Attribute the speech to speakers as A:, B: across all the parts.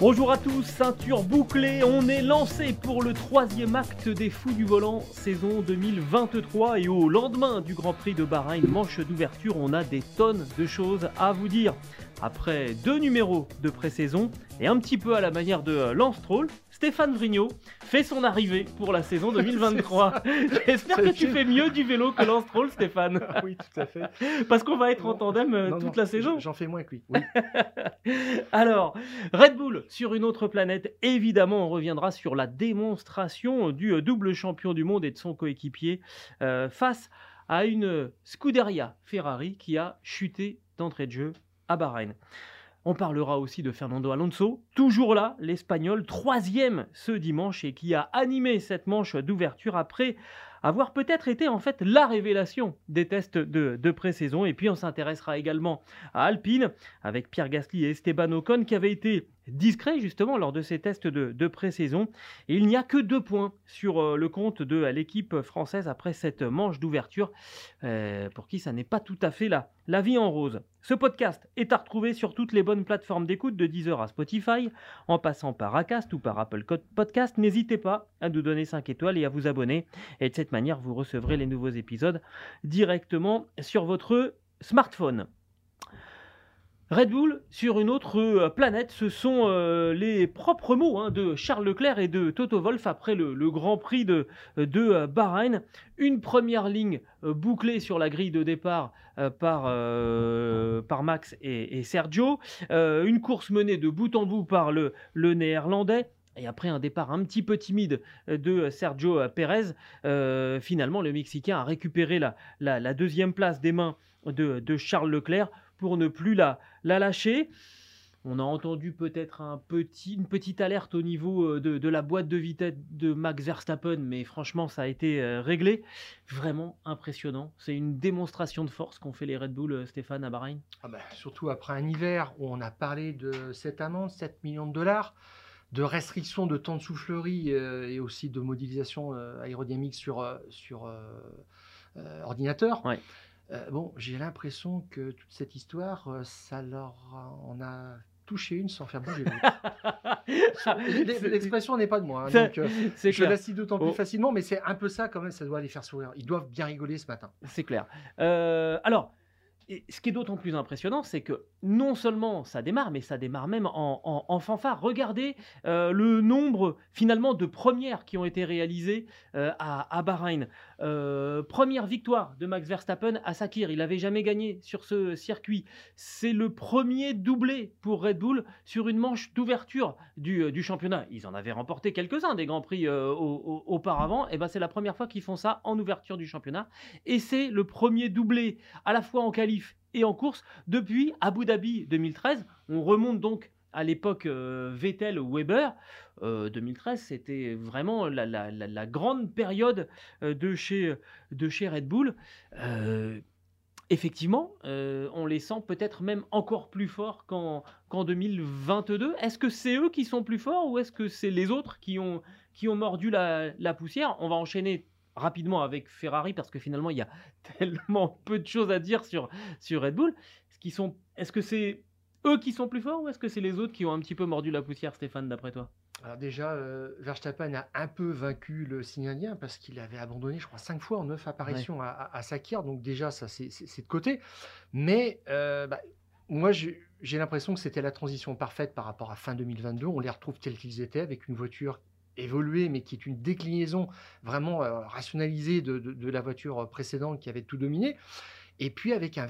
A: Bonjour à tous, ceinture bouclée, on est lancé pour le troisième acte des Fous du Volant, saison 2023. Et au lendemain du Grand Prix de Bahreïn, manche d'ouverture, on a des tonnes de choses à vous dire. Après deux numéros de pré-saison et un petit peu à la manière de Lance Troll, Stéphane Vrignot fait son arrivée pour la saison 2023. J'espère que tu fais mieux du vélo que Lance Troll, Stéphane.
B: Ah oui, tout à fait.
A: Parce qu'on va être en tandem euh,
B: non,
A: toute
B: non,
A: la saison.
B: J'en fais moins que lui. Oui.
A: Alors, Red Bull sur une autre planète, évidemment, on reviendra sur la démonstration du euh, double champion du monde et de son coéquipier euh, face à une Scuderia Ferrari qui a chuté d'entrée de jeu à Bahreïn. On parlera aussi de Fernando Alonso, toujours là, l'Espagnol, troisième ce dimanche et qui a animé cette manche d'ouverture après avoir peut-être été en fait la révélation des tests de, de pré-saison. Et puis on s'intéressera également à Alpine avec Pierre Gasly et Esteban Ocon qui avaient été discrets justement lors de ces tests de, de pré-saison. Et il n'y a que deux points sur euh, le compte de l'équipe française après cette manche d'ouverture euh, pour qui ça n'est pas tout à fait la, la vie en rose. Ce podcast est à retrouver sur toutes les bonnes plateformes d'écoute de Deezer à Spotify, en passant par Acast ou par Apple Podcast. N'hésitez pas à nous donner 5 étoiles et à vous abonner. Et de cette manière, vous recevrez les nouveaux épisodes directement sur votre smartphone. Red Bull sur une autre euh, planète, ce sont euh, les propres mots hein, de Charles Leclerc et de Toto Wolff après le, Grand Prix de, de euh, Bahreïn. Une première ligne bouclée sur la grille de départ par, Max et, Sergio. Une course menée de bout en bout par le, le néerlandais. Et après un départ un petit peu timide de Sergio Pérez, finalement le Mexicain a récupéré la, deuxième place des mains de, de Charles Leclerc pour ne plus la, la lâcher. On a entendu peut-être un petit, une petite alerte au niveau euh, de, de la boîte de vitesse de Max Verstappen, mais franchement ça a été euh, réglé. Vraiment impressionnant. C'est une démonstration de force qu'ont fait les Red Bull, euh, Stéphane, à Bahreïn.
B: Ah bah, surtout après un hiver où on a parlé de cette amende, 7 millions de dollars, de restrictions de temps de soufflerie euh, et aussi de modélisation euh, aérodynamique sur, euh, sur ordinateur.
A: Ouais.
B: Euh, bon, j'ai l'impression que toute cette histoire, euh, ça leur on a touché une sans faire bouger l'autre. L'expression n'est pas de moi, hein,
A: C'est-
B: donc euh, je
A: clair.
B: la cite d'autant plus
A: Oh.
B: facilement, mais c'est un peu ça quand même, ça doit les faire sourire. Ils doivent bien rigoler ce matin.
A: C'est clair. Euh, alors, et ce qui est d'autant plus impressionnant, c'est que non seulement ça démarre, mais ça démarre même en, fanfare. Regardez euh, le nombre finalement de premières qui ont été réalisées euh, à, à Bahreïn. Euh, première victoire de Max Verstappen à Sakir. Il n'avait jamais gagné sur ce circuit. C'est le premier doublé pour Red Bull sur une manche d'ouverture du, championnat. Ils en avaient remporté quelques-uns des grands prix au- au- auparavant. Et ben c'est la première fois qu'ils font ça en ouverture du championnat. Et c'est le premier doublé à la fois en et en course depuis Abu Dhabi 2013. On remonte donc à l'époque euh, Vettel-Weber. Euh, 2013, c'était vraiment la, grande période euh, de, chez, Red Bull. Euh, effectivement, on les sent peut-être même encore plus forts qu'en qu'en 2022. Est-ce que c'est eux qui sont plus forts ou est-ce que c'est les autres qui ont, qui ont mordu la poussière? On va enchaîner rapidement avec Ferrari parce que finalement il y a tellement peu de choses à dire sur, sur Red Bull. Est-ce qu'ils sont- est-ce que c'est eux qui sont plus forts ou est-ce que c'est les autres qui ont un petit peu mordu la poussière, Stéphane, d'après toi?
B: Alors déjà, euh, Verstappen a un peu vaincu le signe indien parce qu'il avait abandonné, je crois, cinq fois en neuf apparitions à, à- à Sakir. Donc déjà, ça c'est c'est- c'est de côté. Mais euh, bah, moi, j'ai j'ai l'impression que c'était la transition parfaite par rapport à fin 2022. On les retrouve tels qu'ils étaient avec une voiture évoluée, mais qui est une déclinaison vraiment euh, rationalisée de, de- la voiture précédente qui avait tout dominé. Et puis avec un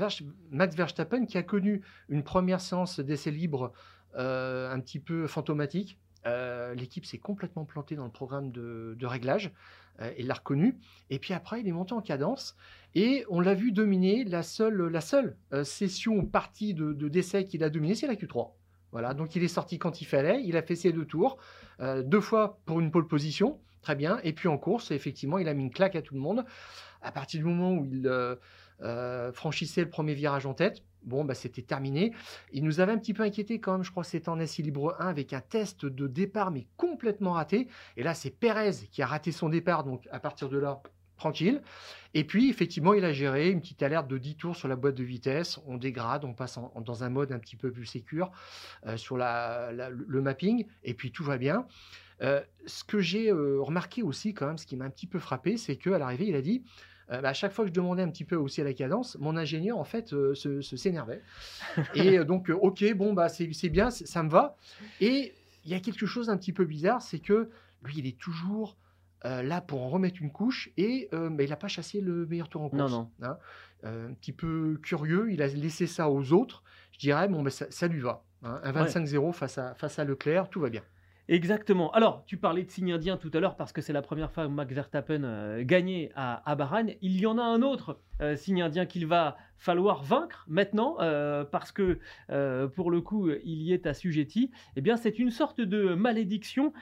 B: Max Verstappen qui a connu une première séance d'essai libre euh, un petit peu fantomatique. Euh, L'équipe s'est complètement plantée dans le programme de, de réglage. il l'a reconnu. Et puis après, il est monté en cadence. Et on l'a vu dominer la seule, la seule session partie de, de qu'il a dominé, c'est la Q3. Voilà, donc il est sorti quand il fallait, il a fait ses deux tours, deux fois pour une pole position, très bien, et puis en course, effectivement, il a mis une claque à tout le monde. À partir du moment où il franchissait le premier virage en tête, Bon, bah, c'était terminé. Il nous avait un petit peu inquiété quand même, je crois c'était en essai libre 1 avec un test de départ mais complètement raté. Et là, c'est Pérez qui a raté son départ, donc à partir de là, tranquille. Et puis, effectivement, il a géré une petite alerte de 10 tours sur la boîte de vitesse. On dégrade, on passe dans un mode un petit peu plus sécure euh, sur le mapping, et puis tout va bien. Euh, ce que j'ai euh, remarqué aussi, quand même, ce qui m'a un petit peu frappé, c'est qu'à l'arrivée, il a dit euh, bah, à chaque fois que je demandais un petit peu aussi à la cadence, mon ingénieur en fait euh, se, s'énervait. et euh, donc, ok, bon, bah, c'est, bien, ça me va. Et il y a quelque chose d'un petit peu bizarre, c'est que lui, il est toujours là pour en remettre une couche et mais il n'a pas chassé le meilleur tour en course.
A: Non, non.
B: Hein. un petit peu curieux, il a laissé ça aux autres. Je dirais, bon, bah, ça, lui va. Hein. Un 25-0 face, à, face à Leclerc, tout va bien.
A: Exactement. Alors, tu parlais de signe indien tout à l'heure parce que c'est la première fois que Max Verstappen euh, gagnait à, à Bahreïn. Il y en a un autre euh, signe indien qu'il va falloir vaincre maintenant euh, parce que pour le coup il y est assujetti. Eh bien, c'est une sorte de malédiction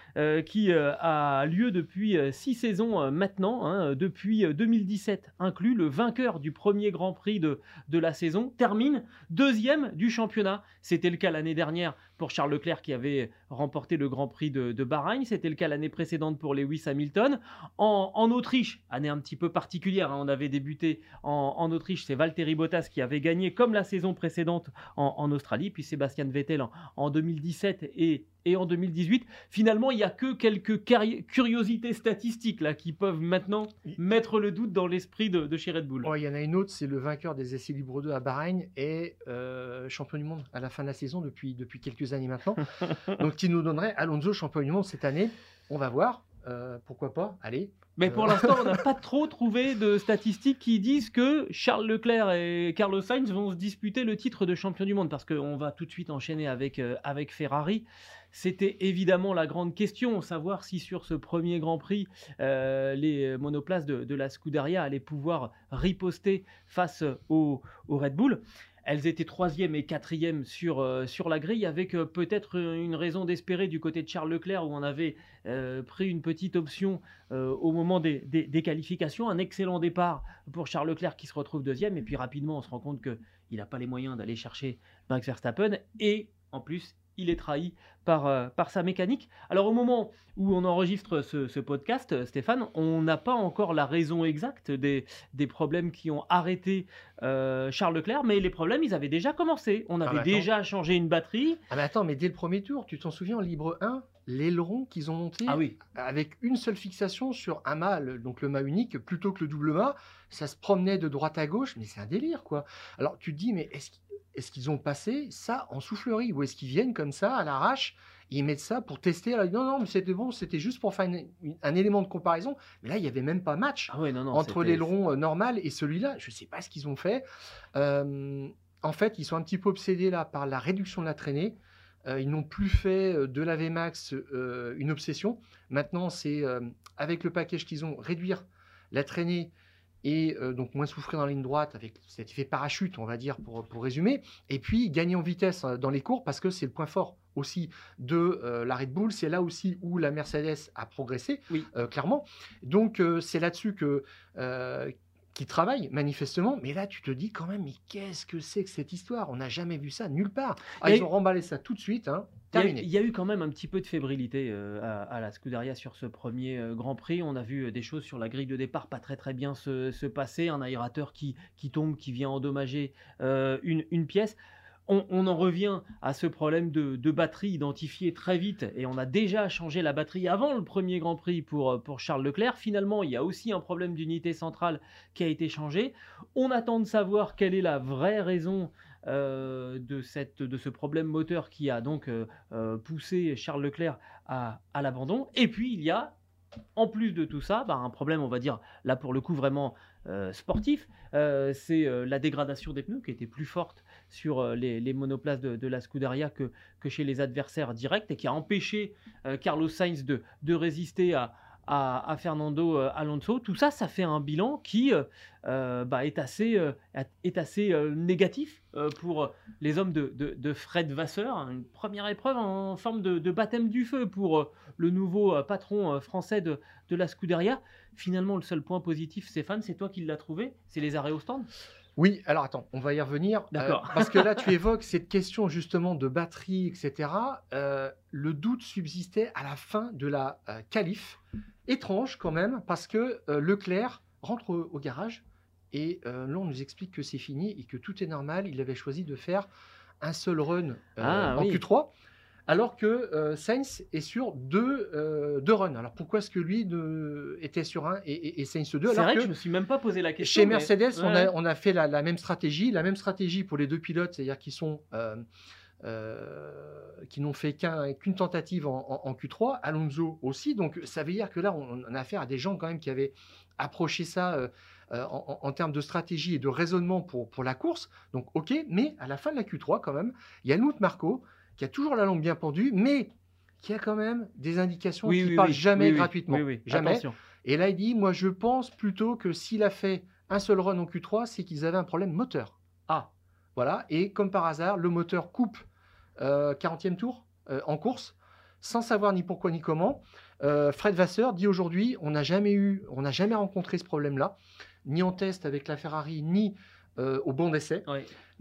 A: qui a lieu depuis six saisons maintenant, hein, depuis 2017 inclus. Le vainqueur du premier Grand Prix de, de la saison termine deuxième du championnat. C'était le cas l'année dernière pour Charles Leclerc qui avait remporté le Grand Prix de, de Bahreïn. C'était le cas l'année précédente pour Lewis Hamilton. En, en, Autriche, année un petit peu particulière, hein, on avait débuté en, Autriche, c'est Valtteri Bottas qui avait gagné comme la saison précédente en, Australie, puis Sébastien Vettel en, 2017 et, en 2018. Finalement, il n'y a que quelques curiosités statistiques là qui peuvent maintenant mettre le doute dans l'esprit de, chez Red Bull.
B: il y en a une autre, c'est le vainqueur des essais libres 2 à Bahreïn et euh, champion du monde à la fin de la saison depuis, depuis quelques années maintenant. Donc, qui nous donnerait Alonso champion du monde cette année. On va voir. Euh, pourquoi pas? Allez,
A: mais pour euh. l'instant, on n'a pas trop trouvé de statistiques qui disent que Charles Leclerc et Carlos Sainz vont se disputer le titre de champion du monde, parce qu'on va tout de suite enchaîner avec, euh, avec Ferrari. C'était évidemment la grande question, savoir si sur ce premier Grand Prix, euh, les monoplaces de, la Scuderia allaient pouvoir riposter face au, au Red Bull. Elles étaient troisième et quatrième sur, euh, la grille, avec euh, peut-être une raison d'espérer du côté de Charles Leclerc, où on avait euh, pris une petite option au moment des, des, qualifications. Un excellent départ pour Charles Leclerc qui se retrouve deuxième, et puis rapidement on se rend compte qu'il n'a pas les moyens d'aller chercher Max Verstappen, et en plus il est trahi par, euh, par sa mécanique. Alors au moment où on enregistre ce, podcast, euh, Stéphane, on n'a pas encore la raison exacte des, des problèmes qui ont arrêté euh, Charles Leclerc, mais les problèmes, ils avaient déjà commencé. On ah, avait déjà changé une batterie.
B: Ah mais attends, mais dès le premier tour, tu t'en souviens en libre 1 l'aileron qu'ils ont monté ah oui. avec une seule fixation sur un mât, donc le mât unique, plutôt que le double mât, ça se promenait de droite à gauche, mais c'est un délire quoi. Alors tu te dis, mais est-ce est-ce qu'ils ont passé ça en soufflerie ou est-ce qu'ils viennent comme ça à l'arrache ils mettent ça pour tester. non, non, mais c'était bon, c'était juste pour faire un élément de comparaison. Mais là, il n'y avait même pas match
A: ah non, non,
B: entre l'aileron euh, normal et celui-là. Je ne sais pas ce qu'ils ont fait. Euh, en fait, ils sont un petit peu obsédés là par la réduction de la traînée. Euh, ils n'ont plus fait de la VMAX une obsession. Maintenant, c'est avec le package qu'ils ont, réduire la traînée et euh, donc moins souffrir dans la ligne droite avec cet effet parachute, on va dire, pour, pour résumer. Et puis gagner en vitesse euh, dans les cours parce que c'est le point fort aussi de euh, la Red Bull. C'est là aussi où la Mercedes a progressé, oui. clairement. Donc c'est là-dessus que qui travaille manifestement, mais là tu te dis quand même, mais qu'est-ce que c'est que cette histoire? On n'a jamais vu ça nulle part. Ah, ils ont remballé ça tout de suite. Hein.
A: Il y, a eu quand même un petit peu de fébrilité euh, à, la Scuderia sur ce premier euh, Grand Prix. On a vu euh, des choses sur la grille de départ pas très très bien se, passer. Un aérateur qui, qui, tombe, qui vient endommager une, une, pièce. On, en revient à ce problème de, batterie identifié très vite et on a déjà changé la batterie avant le premier Grand Prix pour, pour Charles Leclerc. Finalement, il y a aussi un problème d'unité centrale qui a été changé. On attend de savoir quelle est la vraie raison euh, de, cette, de ce problème moteur qui a donc euh, euh, poussé Charles Leclerc à, l'abandon. Et puis il y a, en plus de tout ça, bah, un problème, on va dire, là pour le coup vraiment sportif, c'est la dégradation des pneus qui était plus forte sur les, monoplaces de, la Scuderia que, que, chez les adversaires directs et qui a empêché Carlos Sainz de, de résister à, à, Fernando Alonso. Tout ça, ça fait un bilan qui bah, est assez, est assez négatif pour les hommes de, Fred Vasseur. Une première épreuve en forme de, baptême du feu pour le nouveau patron français de, la Scuderia. Finalement, le seul point positif, Stéphane, c'est toi qui l'as trouvé, c'est les arrêts au stand?
B: Oui, alors attends, on va y revenir. Euh,
A: D'accord.
B: parce que là, tu évoques cette question justement de batterie, etc. Euh, le doute subsistait à la fin de la euh, qualif. Étrange quand même, parce que Leclerc rentre au, garage et là, on nous explique que c'est fini et que tout est normal. Il avait choisi de faire un seul run
A: ah
B: en Q3 alors que euh, Sainz est sur deux, euh, deux runs. Alors pourquoi est-ce que lui était sur un et, Sainz deux
A: C'est vrai que, je ne me suis même pas posé la question.
B: Chez Mercedes, on, a, fait la, même stratégie, la même stratégie pour les deux pilotes, c'est-à-dire qu'ils sont euh, qui n'ont fait qu'une tentative en, Q3, Alonso aussi. Donc ça veut dire que là, on, a affaire à des gens quand même qui avaient approché ça. en, termes de stratégie et de raisonnement pour, pour la course. Donc, OK, mais à la fin de la Q3, quand même, il y a Helmut Marco qui a toujours la langue bien pendue, mais qui a quand même des indications qui ne parle jamais gratuitement. Jamais. Et là, il dit, moi, je pense plutôt que s'il a fait un seul run en Q3, c'est qu'ils avaient un problème moteur. Ah, voilà. Et comme par hasard, le moteur coupe 40e euh, tour euh, en course, sans savoir ni pourquoi ni comment. Euh, Fred Vasseur dit aujourd'hui, on n'a jamais eu, on n'a jamais rencontré ce problème-là, ni en test avec la Ferrari, ni au bon d'essai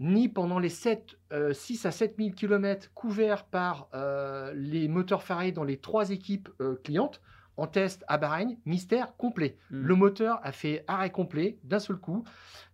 B: ni pendant les 7, 6 euh, à 7 000 km couverts par euh, les moteurs Ferrari dans les trois équipes euh, clientes. En test à Bahreïn, mystère complet. Hmm. Le moteur a fait arrêt complet d'un seul coup.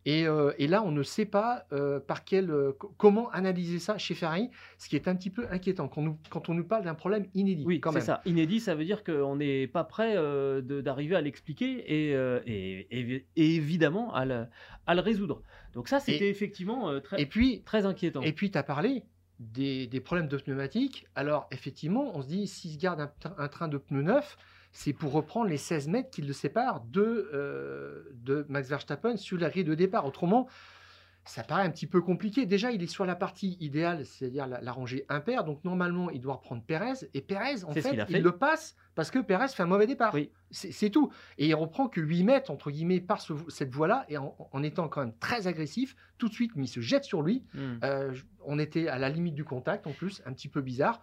B: Et, là, on ne sait pas par quel, comment analyser ça chez Ferrari, ce qui est un petit peu inquiétant quand, nous, quand on nous parle d'un problème inédit.
A: Oui, c'est ça. Inédit, ça veut dire qu'on n'est pas prêt d'arriver à l'expliquer et, et, évidemment à le, à le résoudre. Donc ça, c'était effectivement euh, très, très inquiétant.
B: Et puis, tu as parlé des, problèmes de pneumatiques. Alors, effectivement, on se dit, s'il se garde un, train de pneus neuf, c'est pour reprendre les 16 mètres qui le séparent de, euh, de Max Verstappen sur la grille de départ. Autrement, ça paraît un petit peu compliqué. Déjà, il est sur la partie idéale, c'est-à-dire la, rangée impaire. Donc, normalement, il doit reprendre Pérez. Et Pérez, en fait, il, le passe parce que Pérez fait un mauvais départ.
A: Oui.
B: C'est tout. Et il reprend que 8 mètres, entre guillemets, par cette voie-là. Et en, étant quand même très agressif, tout de suite, mais il se jette sur lui. Hmm. Euh, on était à la limite du contact, en plus, un petit peu bizarre.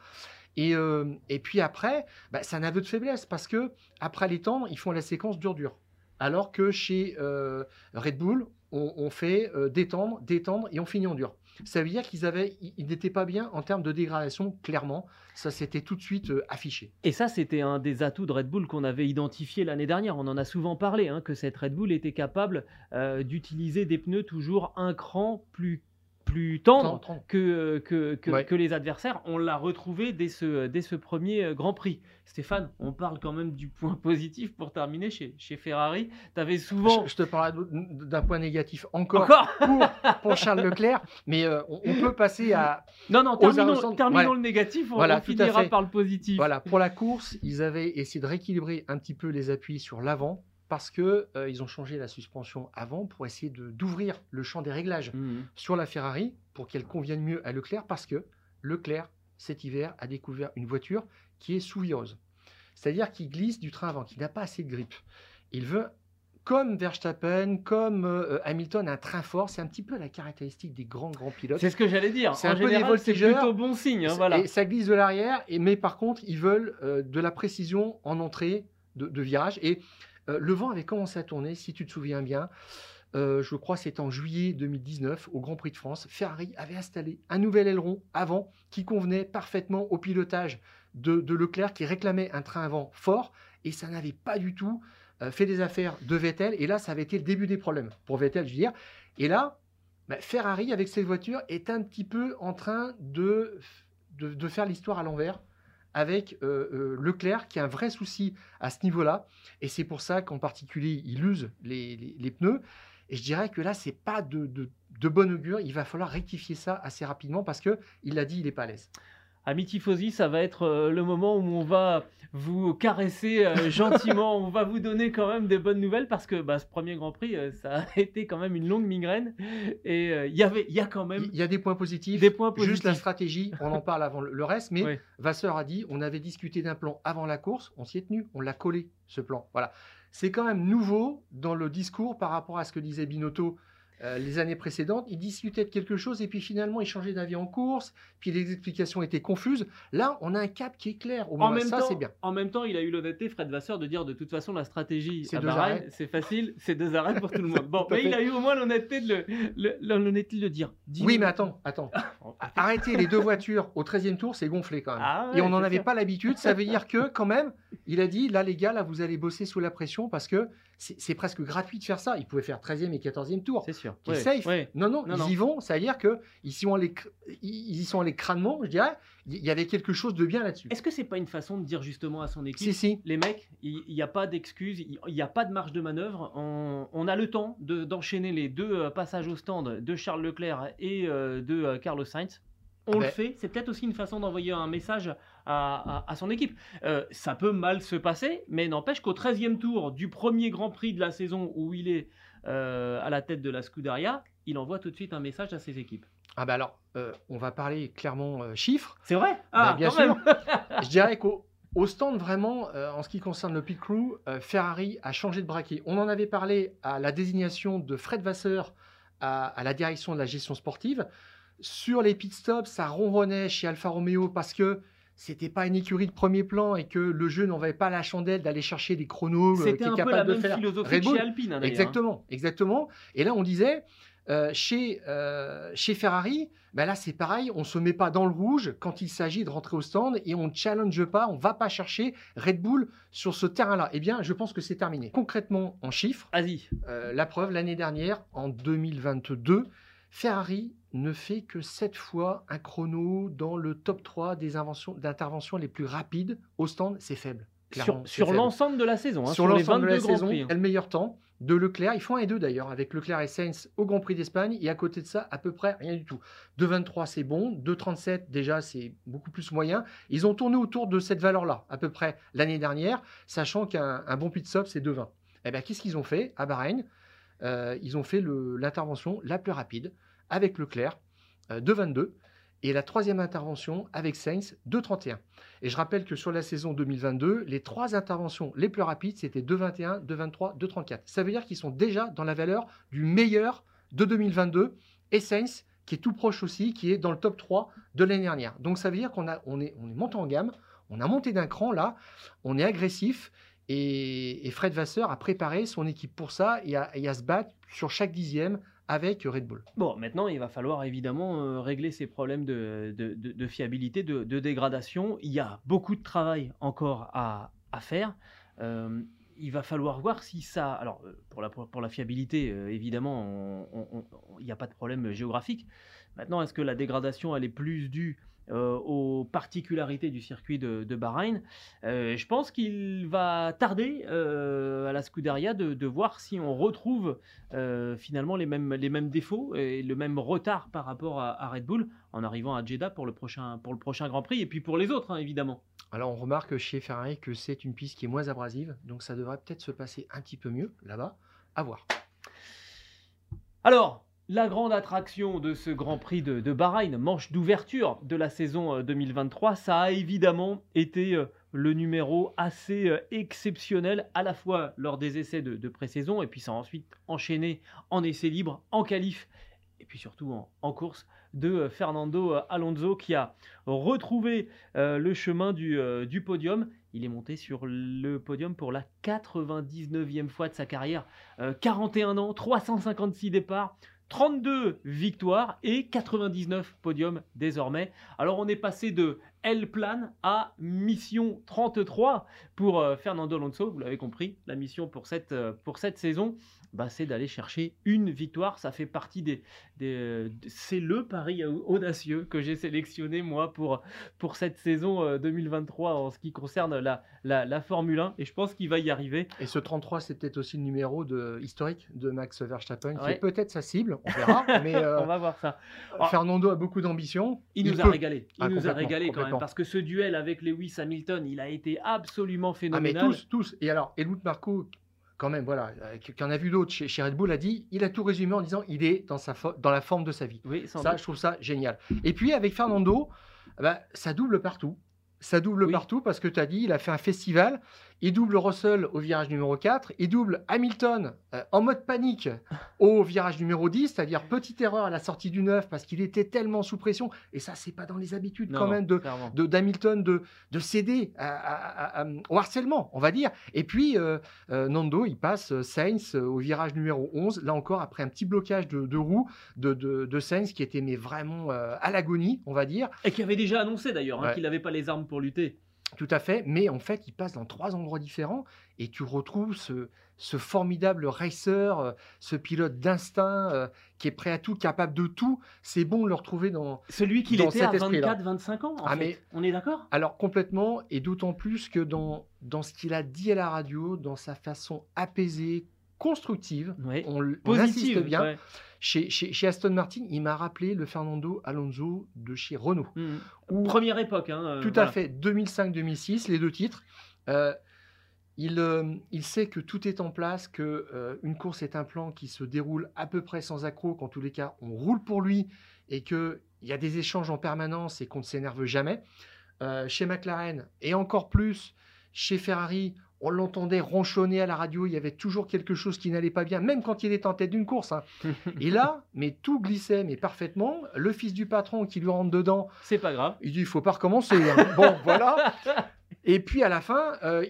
B: Et, euh, et puis après, bah, c'est un aveu de faiblesse parce que après les temps, ils font la séquence dur-dur. Alors que chez euh, Red Bull, on, fait euh, détendre, détendre et on finit en dur. Ça veut dire qu'ils avaient, n'étaient pas bien en termes de dégradation, clairement. Ça s'était tout de suite affiché.
A: Et ça, c'était un des atouts de Red Bull qu'on avait identifié l'année dernière. On en a souvent parlé, hein, que cette Red Bull était capable d'utiliser des pneus toujours un cran plus plus tendre que, que, que, les adversaires. On l'a retrouvé dès ce, dès ce premier euh, Grand Prix. Stéphane, on parle quand même du point positif pour terminer chez, chez Ferrari. Tu avais souvent.
B: Je, te parlais d'un point négatif encore, pour, Charles Leclerc, mais euh, on, peut passer à.
A: Non, non, terminons, le négatif, on, voilà, finira par le positif.
B: Voilà, pour la course, ils avaient essayé de rééquilibrer un petit peu les appuis sur l'avant parce que euh, ils ont changé la suspension avant pour essayer d'ouvrir le champ des réglages mmh. sur la Ferrari pour qu'elle convienne mieux à Leclerc parce que Leclerc cet hiver a découvert une voiture qui est sous virose. C'est-à-dire qu'il glisse du train avant, qu'il n'a pas assez de grippe. Il veut comme Verstappen, comme euh, Hamilton, un train fort. C'est un petit peu la caractéristique des grands, grands pilotes.
A: C'est ce que j'allais dire. C'est un peu des C'est plutôt bon signe. Hein, voilà.
B: Et ça glisse de l'arrière, mais par contre, ils veulent euh, de la précision en entrée de, de virage. Et le vent avait commencé à tourner, si tu te souviens bien. Euh, je crois c'est en juillet 2019, au Grand Prix de France. Ferrari avait installé un nouvel aileron avant qui convenait parfaitement au pilotage de, Leclerc qui réclamait un train avant fort et ça n'avait pas du tout euh, fait des affaires de Vettel. Et là, ça avait été le début des problèmes pour Vettel, je veux dire. Et là, bah, Ferrari, avec cette voiture, est un petit peu en train de faire l'histoire à l'envers avec euh, euh, Leclerc qui a un vrai souci à ce niveau-là. Et c'est pour ça qu'en particulier, il use les, pneus. Et je dirais que là, c'est pas de, de, bon augure. Il va falloir rectifier ça assez rapidement parce qu'il l'a dit, il n'est pas à l'aise.
A: Ami Tifosi, ça va être euh, le moment où on va vous caresser euh, gentiment, on va vous donner quand même des bonnes nouvelles parce que bah, ce premier Grand Prix, euh, ça a été quand même une longue migraine et il y avait, il y a quand même
B: Il y a des points positifs.
A: des points
B: Juste la
A: positifs.
B: stratégie, on en parle avant le- reste, mais. Vasseur a dit on avait discuté d'un plan avant la course, on s'y est tenu, on l'a collé ce plan. Voilà. C'est quand même nouveau dans le discours par rapport à ce que disait Binotto euh, les années précédentes. Il discutait de quelque chose et puis finalement il changeait d'avis en course, puis les explications étaient confuses. Là, on a un cap qui est clair. Au
A: En
B: moins,
A: même,
B: ça,
A: temps,
B: c'est bien.
A: en même temps, il a eu l'honnêteté, Fred Vasseur, de dire de toute façon la stratégie
B: C'est
A: à
B: deux
A: Bahreïn,
B: arrêts.
A: c'est facile, c'est deux arrêts pour tout le monde. Bon, mais il a eu au moins l'honnêteté de le, le- l'honnêteté de le dire.
B: Oui, mais attends, attends. Arrêter les deux voitures au 13e tour, c'est gonflé quand même.
A: Ah ouais,
B: et on n'en avait
A: sûr.
B: pas l'habitude. Ça veut dire que, quand même, il a dit là, les gars, là, vous allez bosser sous la pression parce que c'est c'est presque gratuit de faire ça. Il pouvait faire 13e et 14e tour.
A: C'est sûr.
B: qui est
A: Ouais,
B: safe.
A: ouais.
B: Non, non,
A: Non,
B: ils
A: non.
B: y vont. Ça veut dire qu'ils y sont allés, cr- ils y sont allés crânement, je dirais. Il y avait quelque chose de bien là-dessus.
A: Est-ce que c'est pas une façon de dire justement à son équipe
B: Si, si.
A: Les mecs, il n'y a pas d'excuses, il n'y a pas de marge de manœuvre. On, on a le temps de- d'enchaîner les deux euh, passages au stand de Charles Leclerc et euh, de euh, Carlos Sainz. On
B: Ah
A: le
B: ben-
A: fait. C'est peut-être aussi une façon d'envoyer un message à, à- à son équipe. Euh, ça peut mal se passer, mais n'empêche qu'au 13e tour du premier Grand Prix de la saison où il est euh, à la tête de la Scuderia, il envoie tout de suite un message à ses équipes.
B: Ah bah alors, euh, on va parler clairement chiffres.
A: C'est vrai? Ah,
B: Bah, bien
A: quand
B: sûr. je dirais qu'au au stand, vraiment, euh, en ce qui concerne le pit crew, euh, Ferrari a changé de braquet. On en avait parlé à la désignation de Fred Vasseur à, à la direction de la gestion sportive. Sur les pit stops, ça ronronnait chez Alfa Romeo parce que c'était pas une écurie de premier plan et que le jeu n'envoyait pas la chandelle d'aller chercher des chronos euh,
A: C'était un peu la
B: de
A: même
B: faire
A: philosophie chez Alpine. hein, hein.
B: Exactement, exactement. Et là, on disait, euh, chez, euh, chez Ferrari, ben là, c'est pareil, on ne se met pas dans le rouge quand il s'agit de rentrer au stand et on ne challenge pas, on ne va pas chercher Red Bull sur ce terrain-là. Eh bien, je pense que c'est terminé. Concrètement, en chiffres, euh, la preuve, l'année dernière, en 2022, Ferrari ne fait que 7 fois un chrono dans le top 3 des d'interventions les plus rapides au stand. C'est faible. clairement,
A: Sur, l'ensemble de la saison, hein,
B: sur l'ensemble de
A: 22
B: la saison,
A: Prix, hein.
B: et le meilleur temps de Leclerc. Ils font un et deux d'ailleurs, avec Leclerc et Sainz au Grand Prix d'Espagne. Et à côté de ça, à peu près rien du tout. 2,23 c'est bon. 2,37 déjà c'est beaucoup plus moyen. Ils ont tourné autour de cette valeur-là, à peu près l'année dernière, sachant qu'un un bon pit stop c'est 2,20. Eh bien, qu'est-ce qu'ils ont fait à Bahreïn? Euh, Ils ont fait l'intervention la plus rapide avec Leclerc, euh, 2,22. Et la troisième intervention avec Sainz, 2,31. Et je rappelle que sur la saison 2022, les trois interventions les plus rapides, c'était 2,21, 2,23, 2,34. Ça veut dire qu'ils sont déjà dans la valeur du meilleur de 2022. Et Sainz, qui est tout proche aussi, qui est dans le top 3 de l'année dernière. Donc ça veut dire qu'on est monté en gamme, on a monté d'un cran là, on est agressif. Et, Fred Vasseur a préparé son équipe pour ça et à, et à se battre sur chaque dixième avec Red Bull.
A: Bon, maintenant, il va falloir évidemment euh, régler ces problèmes de, fiabilité, de, dégradation. Il y a beaucoup de travail encore à, à faire. Euh, il va falloir voir si ça. Alors, euh, pour la, pour la fiabilité, euh, évidemment, il n'y a pas de problème géographique. Maintenant, est-ce que la dégradation, elle est plus due euh, aux particularités du circuit de, Bahreïn? Je pense qu'il va tarder à la Scuderia de, voir si on retrouve finalement les mêmes, les mêmes défauts et le même retard par rapport à, à Red Bull en arrivant à Jeddah pour le prochain, pour le prochain Grand Prix et puis pour les autres, hein, évidemment.
B: Alors on remarque chez Ferrari que c'est une piste qui est moins abrasive, donc ça devrait peut-être se passer un petit peu mieux là-bas. À voir.
A: Alors, la grande attraction de ce Grand Prix de, Bahreïn, manche d'ouverture de la saison euh, 2023, ça a évidemment été euh, le numéro assez euh, exceptionnel, à la fois lors des essais de, pré-saison, et puis ça a ensuite enchaîné en essai libre, en qualif, et puis surtout en course, de euh, Fernando euh, Alonso qui a retrouvé euh, le chemin du, du podium. Il est monté sur le podium pour la 99e fois de sa carrière. Euh, 41 ans, 356 départs, 32 victoires et 99 podiums désormais. Alors on est passé de L-Plan à Mission 33 pour euh, Fernando Alonso. Vous l'avez compris, la mission pour cette, euh, pour cette saison, bah, c'est d'aller chercher une victoire. Ça fait partie des... des euh, c'est le pari audacieux que j'ai sélectionné moi pour, pour cette saison euh, 2023 en ce qui concerne la, la, la Formule 1 et je pense qu'il va y arriver.
B: Et ce 33, c'est peut-être aussi le numéro de, historique de Max Verstappen, qui est peut-être sa cible. on verra. mais
A: on va voir ça.
B: Fernando a beaucoup d'ambition.
A: Il, nous a régalé. Il ah, nous a régalé quand même parce que ce duel avec Lewis Hamilton, il a été absolument phénoménal.
B: Ah mais tous, tous. Et alors, Helmut Marco, quand même, voilà, euh, qui en a vu d'autres chez, chez, Red Bull, a dit, il a tout résumé en disant, il est dans, sa dans la forme de sa vie.
A: Oui,
B: ça, je trouve ça génial. Et puis avec Fernando, bah, ça double partout. Ça double partout parce que tu as dit, il a fait un festival il double Russell au virage numéro 4. Il double Hamilton euh, en mode panique au virage numéro 10, c'est-à-dire petite erreur à la sortie du 9 parce qu'il était tellement sous pression. Et ça, c'est pas dans les habitudes quand même de, d'Hamilton de, de, céder au harcèlement, on va dire. Et puis, euh, euh, Nando, il passe Sainz au virage numéro 11. Là encore, après un petit blocage de, de roue de, de, Sainz qui était mais vraiment à l'agonie, on va dire.
A: Et qui avait déjà annoncé d'ailleurs hein, qu'il n'avait pas les armes pour lutter.
B: Tout à fait, mais en fait, il passe dans trois endroits différents et tu retrouves ce, ce formidable racer, euh, ce pilote d'instinct euh, qui est prêt à tout, capable de tout. C'est bon de le retrouver dans
A: celui qui était à 24-25 ans. En ah, Mais, on est d'accord?
B: Alors complètement, et d'autant plus que dans, dans ce qu'il a dit à la radio, dans sa façon apaisée, constructive, on, on, insiste bien. Chez, Aston Martin, il m'a rappelé le Fernando Alonso de chez Renault.
A: Mmh. Première époque. Hein,
B: euh, tout à fait, 2005-2006, les deux titres. Euh, il, euh, il, sait que tout est en place, que une course est un plan qui se déroule à peu près sans accroc, qu'en tous les cas, on roule pour lui et qu'il y a des échanges en permanence et qu'on ne s'énerve jamais. chez McLaren, et encore plus chez Ferrari, on l'entendait ronchonner à la radio, il y avait toujours quelque chose qui n'allait pas bien, même quand il était en tête d'une course. Hein. Et là, mais tout glissait, mais parfaitement. Le fils du patron qui lui rentre dedans.
A: C'est pas grave.
B: Il dit, il faut pas recommencer. Hein. bon, voilà. Et puis à la fin, euh,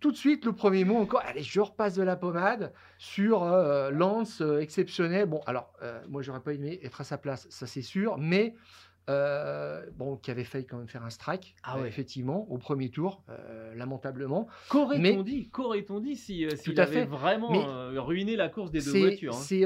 B: tout de suite, le premier mot encore, allez, je repasse de la pommade sur euh, Lance euh, exceptionnel. Bon, alors, moi, j'aurais pas aimé être à sa place, ça c'est sûr, mais euh, bon, qui avait failli quand même faire un strike, ah euh, effectivement, au premier tour, euh, lamentablement.
A: Qu'aurait-on dit, qu'aurait-on dit si, s'il avait vraiment ruiné la course des deux voitures
B: hein C'est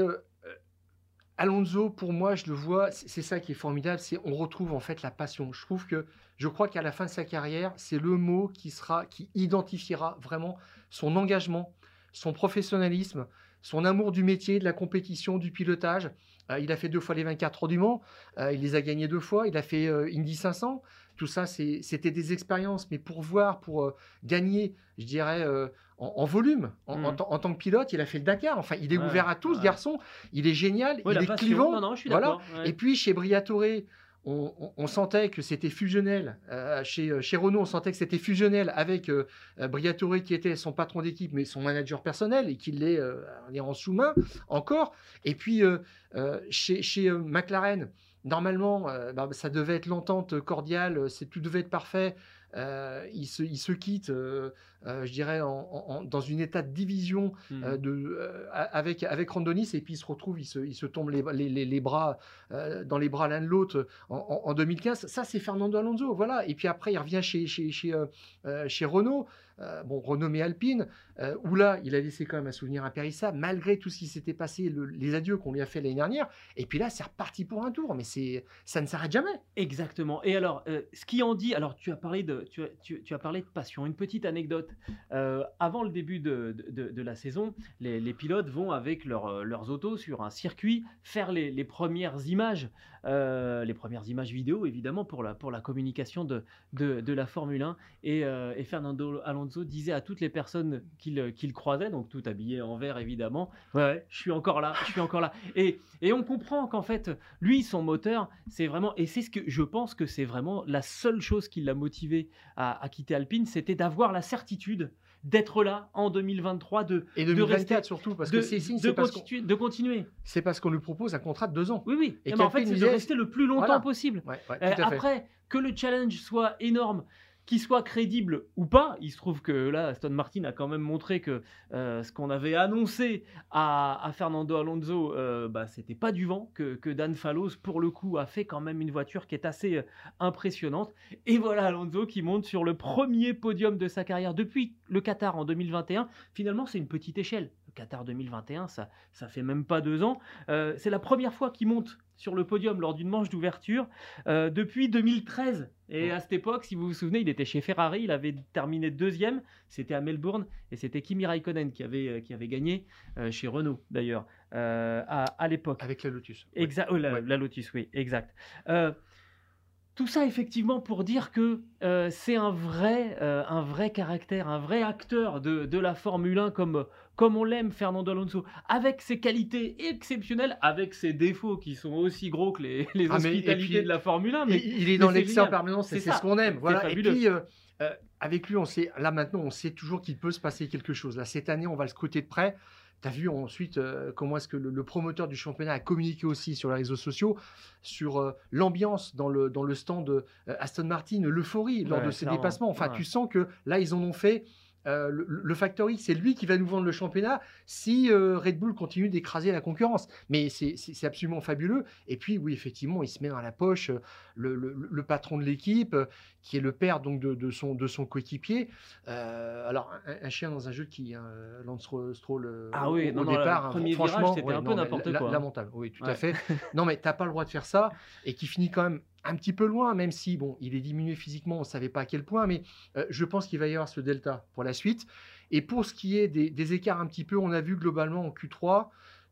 B: Alonso, pour moi, je le vois, c'est ça qui est formidable, c'est on retrouve en fait la passion. Je trouve que, je crois qu'à la fin de sa carrière, c'est le mot qui sera, qui identifiera vraiment son engagement, son professionnalisme, son amour du métier, de la compétition, du pilotage. Euh, il a fait deux fois les 24 heures du Mans, euh, il les a gagnés deux fois, il a fait euh, Indy 500. Tout ça, c'était des expériences, mais pour voir, pour gagner, je dirais, en, volume, mmh. en, tant que pilote, il a fait le Dakar. Enfin, il est ouvert à tous, garçon. Il est génial, il est clivant. voilà. Et puis chez Briatore, on, sentait que c'était fusionnel. Euh, chez, euh, chez, Renault, on sentait que c'était fusionnel avec euh, Briatore qui était son patron d'équipe, mais son manager personnel et qui l'est en sous-main encore. Et puis chez, chez McLaren, normalement, bah, ça devait être l'entente cordiale, tout devait être parfait. Euh, il, se, il, se, quitte, euh, euh, je dirais, en, dans une état de division mmh. de, avec, avec Rondonis, et puis il se retrouve, il se, il se tombe les, les, les bras dans les bras l'un de l'autre en, en, 2015. Ça, c'est Fernando Alonso, voilà. Et puis après, il revient chez, chez, chez, chez Renault. Euh, bon, renommé Alpine, euh, où là, il a laissé quand même un souvenir impérissable, malgré tout ce qui s'était passé, les adieux qu'on lui a fait l'année dernière. Et puis là, c'est reparti pour un tour, mais c'est, ça ne s'arrête jamais.
A: Exactement. Et alors, euh, ce qui en dit, alors tu as parlé de, tu, as parlé de passion. Une petite anecdote. avant le début de, la saison, les, pilotes vont avec leurs autos sur un circuit faire les premières images, les premières images vidéo, évidemment, pour la, pour la communication de, de, la Formule 1. Et, et Fernando Alonso disait à toutes les personnes qu'il croisait, donc tout habillé en vert évidemment, ouais, je suis encore là, je suis encore là. Et, et on comprend qu'en fait, lui, son moteur, c'est vraiment, et c'est ce que je pense que c'est vraiment la seule chose qui l'a motivé à, quitter Alpine, c'était d'avoir la certitude d'être là en 2023, de,
B: et 2024 de surtout, parce que c'est
A: de, continuer, de continuer.
B: C'est parce qu'on lui propose un contrat de deux ans.
A: Oui, oui. Et, en fait, c'est de rester le plus longtemps possible. Euh, après, que le challenge soit énorme, qu'il soit crédible ou pas, il se trouve que là, Aston Martin a quand même montré que euh, ce qu'on avait annoncé à, Fernando Alonso, euh, bah, c'était pas du vent, que, Dan Fallows, pour le coup, a fait quand même une voiture qui est assez euh, impressionnante. Et voilà Alonso qui monte sur le premier podium de sa carrière depuis le Qatar en 2021. Finalement, c'est une petite échelle Qatar 2021, ça, ça fait même pas deux ans. Euh, c'est la première fois qu'il monte sur le podium lors d'une manche d'ouverture euh, depuis 2013. Et à cette époque, si vous vous souvenez, il était chez Ferrari, il avait terminé deuxième, c'était à Melbourne, et c'était Kimi Raikkonen qui avait, qui avait gagné chez Renault d'ailleurs à, à l'époque.
B: Avec la Lotus.
A: Exact, oh, la, la, Lotus, oui, exact. Tout ça effectivement pour dire que euh, c'est un vrai, euh, un vrai caractère, un vrai acteur de, la Formule 1 comme, comme on l'aime Fernando Alonso, avec ses qualités exceptionnelles, avec ses défauts qui sont aussi gros que les, les ah, hospitalités de la Formule 1.
B: Mais, il est dans l'excès en permanence, c'est ce qu'on aime. Voilà. Et puis, euh, avec lui, on sait, là maintenant, on sait toujours qu'il peut se passer quelque chose. Là, cette année, on va le scruter de près. Tu as vu ensuite euh, comment est-ce que le, promoteur du championnat a communiqué aussi sur les réseaux sociaux sur euh, l'ambiance dans le, dans le stand euh, Aston Martin, l'euphorie lors de ces dépassements. Enfin, tu sens que là, ils en ont fait euh, le, Factory, c'est lui qui va nous vendre le championnat si euh, Red Bull continue d'écraser la concurrence. Mais c'est absolument fabuleux. Et puis, oui, effectivement, il se met dans la poche euh, le, patron de l'équipe, qui est le père donc de, son, de son coéquipier. alors, un, chien dans un jeu qui lance Stroll
A: ah oui, au, départ, hein, franchement, c'était un peu n'importe quoi.
B: Hein. Lamentable, oui, tout à fait. non, mais tu n'as pas le droit de faire ça et qui finit quand même un petit peu loin, même si bon, il est diminué physiquement, on ne savait pas à quel point, mais euh, je pense qu'il va y avoir ce delta pour la suite. Et pour ce qui est des, écarts un petit peu, on a vu globalement en Q3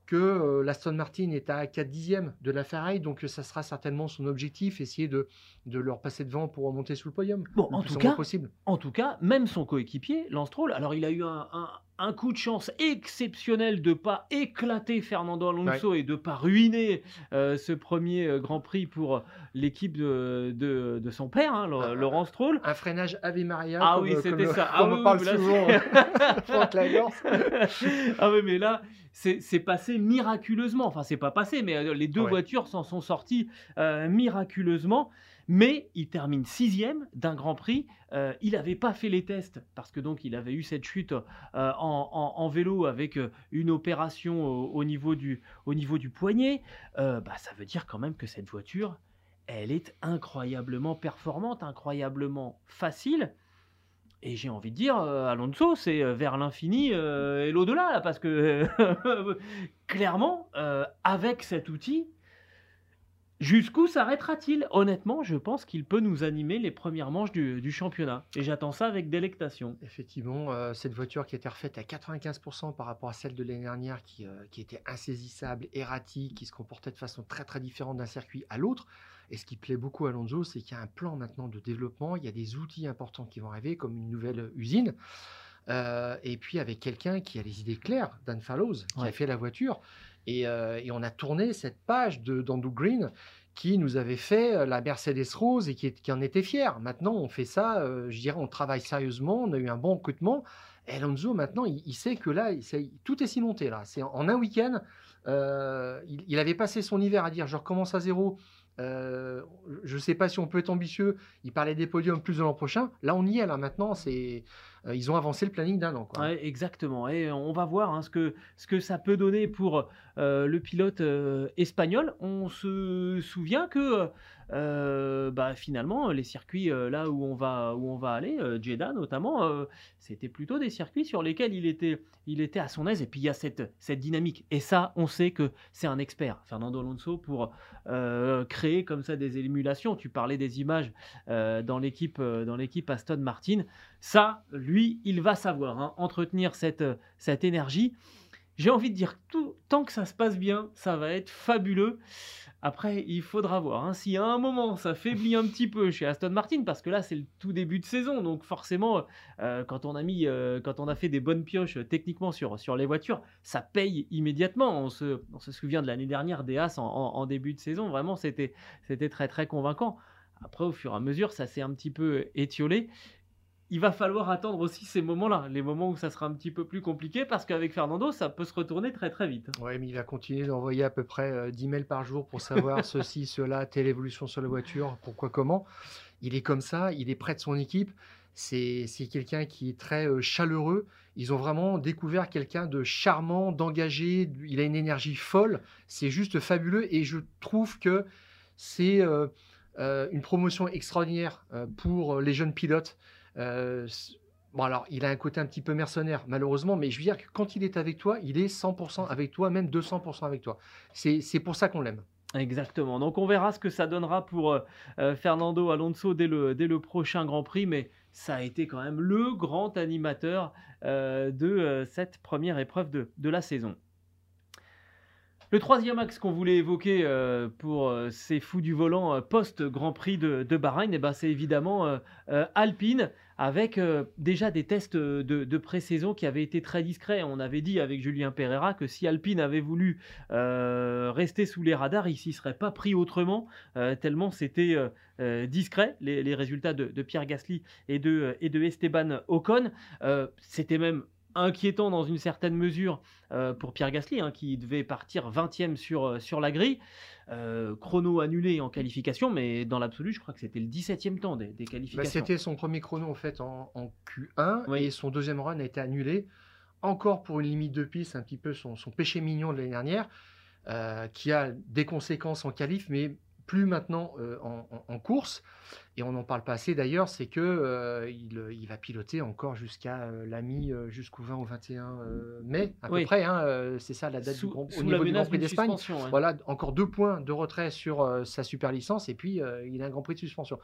B: que euh, l'Aston Martin est à 4 dixièmes de la Ferrari, donc ça sera certainement son objectif, essayer de, de leur passer devant pour remonter sous le podium.
A: Bon, en tout, cas, possible. en tout cas, même son coéquipier, Lance Stroll, alors il a eu un, un coup de chance exceptionnel de pas éclater Fernando Alonso et de pas ruiner euh, ce premier euh, Grand Prix pour l'équipe de, de, son père, hein, ah, Laurent Stroll.
B: Un freinage Ave Maria.
A: Ah oui, c'était ça. Ah,
B: on parle souvent.
A: ah oui, mais là, c'est passé miraculeusement. Enfin, c'est pas passé, mais euh, les deux voitures s'en sont sorties miraculeusement mais il termine sixième d'un Grand Prix. Euh, il n'avait pas fait les tests parce que donc il avait eu cette chute euh, en, vélo avec euh, une opération au, niveau, du, au niveau du poignet. bah, ça veut dire quand même que cette voiture, elle est incroyablement performante, incroyablement facile. Et j'ai envie de dire, Alonso, c'est vers l'infini et l'au-delà, parce que clairement, avec cet outil, Jusqu'où s'arrêtera-t-il? Honnêtement, je pense qu'il peut nous animer les premières manches du, championnat. Et j'attends ça avec délectation.
B: Effectivement, euh, cette voiture qui a été refaite à 95% par rapport à celle de l'année dernière, qui, euh, qui, était insaisissable, erratique, qui se comportait de façon très très différente d'un circuit à l'autre. Et ce qui plaît beaucoup à Alonso, c'est qu'il y a un plan maintenant de développement, il y a des outils importants qui vont arriver, comme une nouvelle usine. Euh, et puis avec quelqu'un qui a les idées claires, Dan Fallows, qui a fait la voiture. Euh, et, on a tourné cette page d'Andrew Green qui nous avait fait euh, la Mercedes Rose et qui, en était fier. Maintenant, on fait ça, euh, je dirais, on travaille sérieusement, on a eu un bon recrutement. Et Alonso, maintenant, il, sait que là, tout est cimenté. Là. C'est en, un week-end, il, avait passé son hiver à dire je recommence à zéro, je ne sais pas si on peut être ambitieux. Il parlait des podiums plus de l'an prochain. Là, on y est. Là, maintenant, c'est euh, ils ont avancé le planning d'un an.
A: exactement. Et on va voir hein, ce, que, ça peut donner pour euh, le pilote espagnol. On se souvient que euh, bah, finalement, les circuits euh, là où on va, où on va aller, euh, Jeddah notamment, c'était plutôt des circuits sur lesquels il était, il était à son aise. Et puis il y a cette, cette dynamique. Et ça, on sait que c'est un expert, Fernando Alonso, pour créer comme ça des émulations. Tu parlais des images dans l'équipe, dans l'équipe Aston Martin. Ça, lui, il va savoir hein, entretenir cette, cette énergie. J'ai envie de dire, tout, tant que ça se passe bien, ça va être fabuleux. Après, il faudra voir. Hein. Si à un moment ça faiblit un petit peu chez Aston Martin, parce que là c'est le tout début de saison, donc forcément, euh, quand on a mis, euh, quand on a fait des bonnes pioches euh, techniquement sur, les voitures, ça paye immédiatement. On se, souvient de l'année dernière des As en, début de saison, vraiment c'était, c'était très très convaincant. Après, au fur et à mesure, ça s'est un petit peu étiolé il va falloir attendre aussi ces moments-là, les moments où ça sera un petit peu plus compliqué, parce qu'avec Fernando, ça peut se retourner très très vite.
B: Oui, mais il va continuer d'envoyer à peu près 10 euh, mails par jour pour savoir ceci, cela, telle évolution sur la voiture, pourquoi, comment. Il est comme ça, il est près de son équipe. C'est quelqu'un qui est très euh, chaleureux. Ils ont vraiment découvert quelqu'un de charmant, d'engagé. Il a une énergie folle. C'est juste fabuleux. Et je trouve que c'est euh, une promotion extraordinaire pour les jeunes pilotes. Euh, Bon, alors, il a un côté un petit peu mercenaire, malheureusement, mais je veux dire que quand il est avec toi, il est 100% avec toi, même 200% avec toi. C'est pour ça qu'on l'aime.
A: Exactement. Donc on verra ce que ça donnera pour euh, euh, Fernando Alonso dès le, dès le prochain Grand Prix, mais ça a été quand même le grand animateur de cette première épreuve de, de la saison. Le troisième axe qu'on voulait évoquer euh, pour euh, ces fous du volant euh, post-Grand Prix de, Bahreïn, eh ben, c'est évidemment Alpine, avec déjà des tests de, pré-saison qui avaient été très discrets. On avait dit avec Julien Pereira que si Alpine avait voulu rester sous les radars, il s'y serait pas pris autrement, tellement c'était discret, les, résultats de, Pierre Gasly et de, Esteban Ocon. C'était même inquiétant dans une certaine mesure euh, pour Pierre Gasly, hein, qui devait partir 20e sur, euh, sur la grille. Euh, chrono annulé en qualification, mais dans l'absolu, je crois que c'était le 17e temps des, des
B: Bah,
A: qualifications.
B: C'était son premier chrono en fait en, en Q1
A: Oui.
B: et son deuxième run a été annulé encore pour une limite de piste, un petit peu son, son péché mignon de l'année dernière, euh, qui a des conséquences en qualif, mais plus maintenant euh, en, course. Et on n'en parle pas assez d'ailleurs, c'est que euh, il, il va piloter encore jusqu'à euh, la mi, euh, jusqu'au 20 au 21 euh, mai à
A: Oui.
B: peu près. hein, euh, c'est ça la date
A: sous,
B: du Grand, au
A: sous la
B: niveau du Grand
A: menace
B: Prix d'Espagne.
A: ouais.
B: Voilà, encore deux points de retrait sur euh, sa super licence et puis euh, il a un Grand Prix de suspension.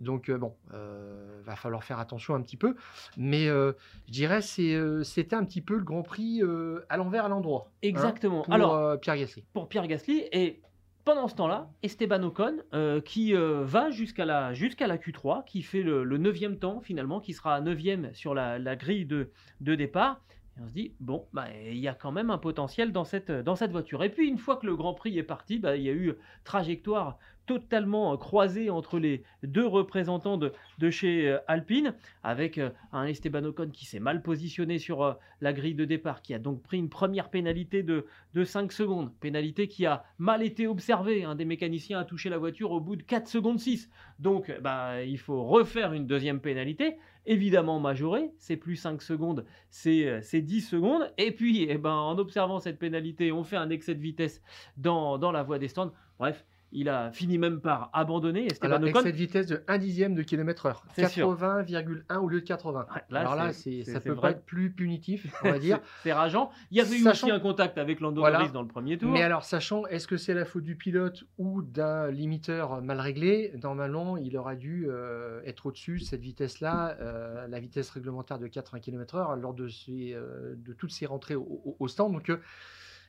B: Donc euh, bon, euh, va falloir faire attention un petit peu. Mais euh, je dirais c'est euh, c'était un petit peu le Grand Prix euh, à l'envers à l'endroit. hein,
A: Exactement.
B: pour
A: Alors,
B: euh, Pierre Gasly.
A: pour Pierre Gasly. Et pendant ce temps-là, Esteban Ocon, euh, qui euh, va jusqu'à la, la Q3, qui fait le, 9e temps finalement, qui sera 9e sur la, grille de départ. Et on se dit, bon, bah, il y a quand même un potentiel dans cette, dans cette voiture. Et puis, une fois que le Grand Prix est parti, bah, il y a eu trajectoire totalement euh, croisée entre les deux représentants de, de chez euh, Alpine, avec euh, un Esteban Ocon qui s'est mal positionné sur euh, la grille de départ, qui a donc pris une première pénalité de, de 5 secondes. Pénalité qui a mal été observée. Un des mécaniciens a touché la voiture au bout de 4 secondes 6. Donc, bah, il faut refaire une deuxième pénalité, évidemment majorée. C'est plus 5 secondes, c'est euh, c'est 10 secondes. Et puis, eh ben, en observant cette pénalité, on fait un excès de vitesse dans, dans la voie des stands. Bref, il a fini même par abandonner. Esteban
B: Alors, avec
A: Ocon.
B: cette vitesse de 1 dixième de kilomètre heure.
A: C'est sûr.
B: 80,1 au lieu de 80.
A: Ouais, là,
B: Alors là,
A: c'est-
B: ça peut
A: vrai.
B: pas être plus punitif, on va dire.
A: C'est rageant. Il y avait eu
B: Sachant-
A: aussi un contact avec Lando
B: Voilà.
A: Norris dans le premier tour.
B: Mais alors, sachant, est-ce que c'est la faute du pilote ou d'un limiteur mal réglé? Normalement, il aurait dû euh, être au-dessus de cette vitesse-là, euh, la vitesse réglementaire de 80 km/h, lors de, euh, de toutes ses rentrées au, au- au stand. Donc,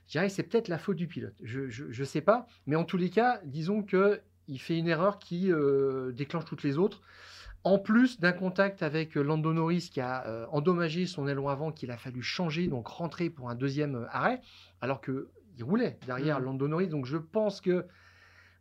B: je dirais que c'est peut-être la faute du pilote. Je ne sais pas. Mais en tous les cas, disons que il fait une erreur qui euh, déclenche toutes les autres. En plus d'un contact avec euh, Lando Norris qui a euh, endommagé son aileron avant, qu'il a fallu changer, donc rentrer pour un deuxième arrêt, alors que il roulait derrière
A: Mhm.
B: Lando Norris. Donc je pense que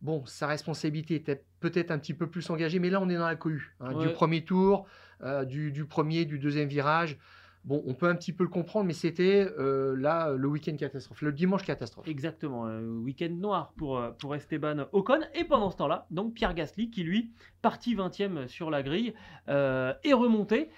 B: bon, sa responsabilité était peut-être un petit peu plus engagée, mais là on est dans la cohue hein, du premier tour, euh, du, du premier, du deuxième virage. Bon, on peut un petit peu le comprendre, mais c'était euh, là le week-end catastrophe, le dimanche catastrophe.
A: Exactement, euh, week-end noir pour, euh, pour Esteban Ocon. Et pendant ce temps-là, donc Pierre Gasly, qui lui, parti 20e sur la grille, est remonté.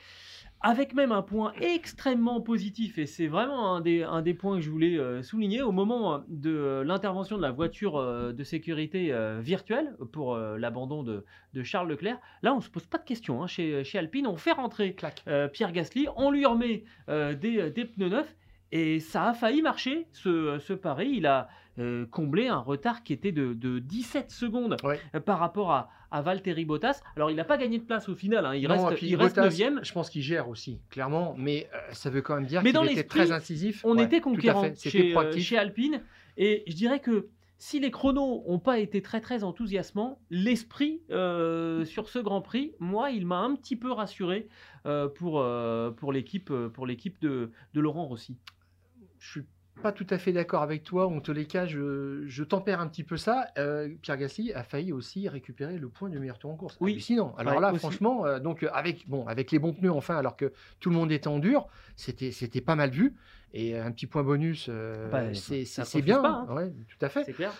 A: Avec même un point extrêmement positif, et c'est vraiment un des, un des points que je voulais euh, souligner, au moment de euh, l'intervention de la voiture euh, de sécurité euh, virtuelle pour euh, l'abandon de, de Charles Leclerc, là on ne se pose pas de questions hein, chez, chez Alpine, on fait rentrer euh, Pierre Gasly, on lui remet euh, des, des pneus neufs et ça a failli marcher ce, ce pari. Il a euh, comblé un retard qui était de, de 17 secondes
B: Ouais.
A: euh, par rapport à, à Valtteri Bottas. Alors il n'a pas gagné de place au final, hein, il
B: Non,
A: reste, il reste
B: Bottas,
A: 9
B: Je pense qu'il gère aussi, clairement, mais euh, ça veut quand même dire qu'il était très incisif.
A: On
B: Ouais,
A: était conquérant chez, euh, Alpine et je dirais que si les chronos n'ont pas été très très enthousiasmants, l'esprit euh, sur ce Grand Prix, moi, il m'a un petit peu rassuré euh, pour, euh, pour l'équipe de, de Laurent Rossi.
B: Je suis pas tout à fait d'accord avec toi. En tous les cas, je, je tempère un petit peu ça. Euh, Pierre Gasly a failli aussi récupérer le point du meilleur tour en course.
A: Oui.
B: Sinon, alors
A: Ouais,
B: là,
A: aussi.
B: franchement, euh, donc euh, avec bon, avec les bons pneus enfin, alors que tout le monde était en dur, c'était c'était pas mal vu. Et un petit point bonus, euh,
A: Bah,
B: c'est bien.
A: pas,
B: hein. Ouais, tout à fait.
A: C'est clair.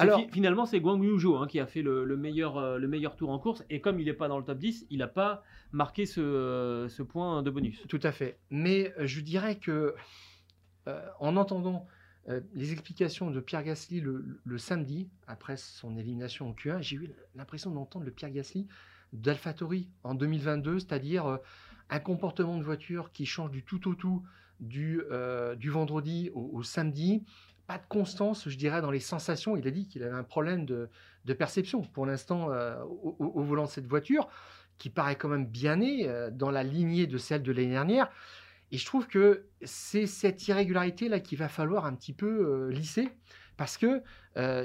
B: Alors-
A: fi- finalement, c'est Guang Yu Zhou hein, qui a fait le, le meilleur, euh, le meilleur tour en course. Et comme il n'est pas dans le top 10, il n'a pas marqué ce, euh, ce point de bonus.
B: Tout à fait. Mais je dirais que en entendant euh, les explications de Pierre Gasly le, samedi, après son élimination en Q1, j'ai eu l'impression d'entendre le Pierre Gasly d'AlphaTauri en 2022, c'est-à-dire euh, un comportement de voiture qui change du tout au tout du, vendredi au, samedi. Pas de constance, je dirais, dans les sensations. Il a dit qu'il avait un problème de, perception pour l'instant au, volant de cette voiture, qui paraît quand même bien née dans la lignée de celle de l'année dernière. Et je trouve que c'est cette irrégularité-là qu'il va falloir un petit peu lisser. Parce que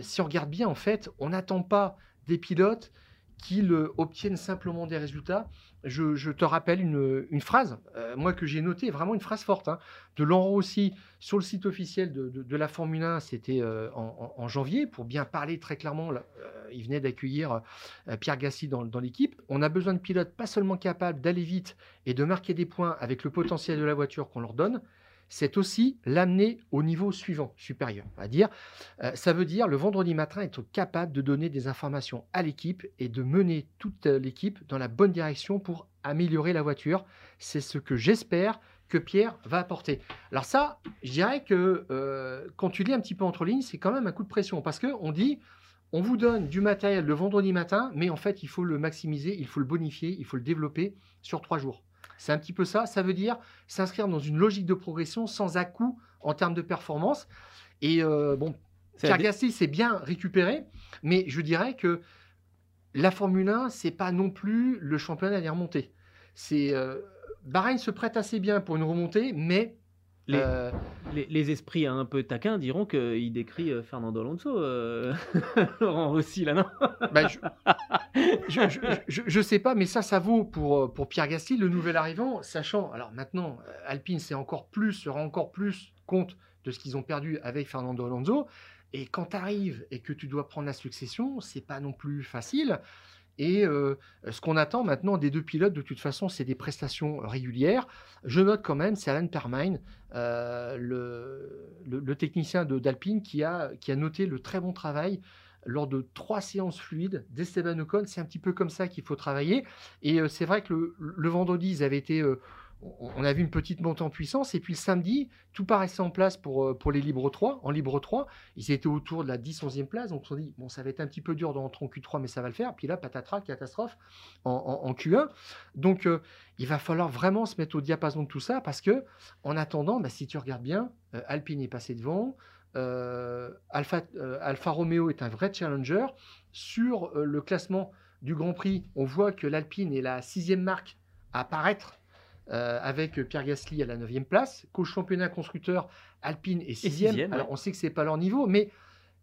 B: si on regarde bien, en fait, on n'attend pas des pilotes qu'ils obtiennent simplement des résultats. Je, te rappelle une, phrase, moi que j'ai notée, vraiment une phrase forte, hein, de Laurent Rossi sur le site officiel de, la Formule 1, c'était en, janvier, pour bien parler très clairement, il venait d'accueillir Pierre Gassi dans l'équipe. On a besoin de pilotes pas seulement capables d'aller vite et de marquer des points avec le potentiel de la voiture qu'on leur donne, c'est aussi l'amener au niveau suivant, supérieur. À dire, euh, ça veut dire le vendredi matin être capable de donner des informations à l'équipe et de mener toute l'équipe dans la bonne direction pour améliorer la voiture. C'est ce que j'espère que Pierre va apporter. Alors ça, je dirais que euh, quand tu lis un petit peu entre lignes, c'est quand même un coup de pression parce que on dit on vous donne du matériel le vendredi matin, mais en fait, il faut le maximiser, il faut le bonifier, il faut le développer sur trois jours. C'est un petit peu ça. Ça veut dire s'inscrire dans une logique de progression sans à-coup en termes de performance. Et euh, bon, Pierre Gasly s'est bien récupéré, mais je dirais que la Formule 1, c'est pas non plus le championnat des remontées. C'est euh, Bahreïn se prête assez bien pour une remontée, mais
A: euh, les, les, esprits un peu taquins diront qu'il décrit euh, Fernando Alonso, euh, Laurent Rossi, là, non
B: bah, je, ne sais pas, mais ça, ça vaut pour, pour Pierre Gasly, le nouvel arrivant, sachant, alors maintenant, Alpine c'est encore plus, se rend encore plus compte de ce qu'ils ont perdu avec Fernando Alonso. Et quand tu arrives et que tu dois prendre la succession, c'est pas non plus facile. Et ce qu'on attend maintenant des deux pilotes, de toute façon, c'est des prestations régulières. Je note quand même, c'est Alan Permine, le, technicien d'Alpine, qui a, qui a noté le très bon travail lors de trois séances fluides d'Esteban Ocon. C'est un petit peu comme ça qu'il faut travailler. Et c'est vrai que le, le, vendredi, ils avaient été on a vu une petite montée en puissance. Et puis le samedi, tout paraissait en place pour, euh, les Libre 3. En Libre 3, ils étaient autour de la 10-11e place. Donc on s'est dit, bon, ça va être un petit peu dur d'entrer en Q3, mais ça va le faire. Puis là, patatras, catastrophe en, Q1. Donc euh, il va falloir vraiment se mettre au diapason de tout ça parce que, en attendant, bah, si tu regardes bien, euh, Alpine est passé devant. Alpha, Alpha Romeo est un vrai challenger. Sur le classement du Grand Prix, on voit que l'Alpine est la sixième marque à apparaître euh, avec Pierre Gasly à la 9e place. Qu'au championnat constructeur, Alpine est 6e. Alors on sait que c'est pas leur niveau, mais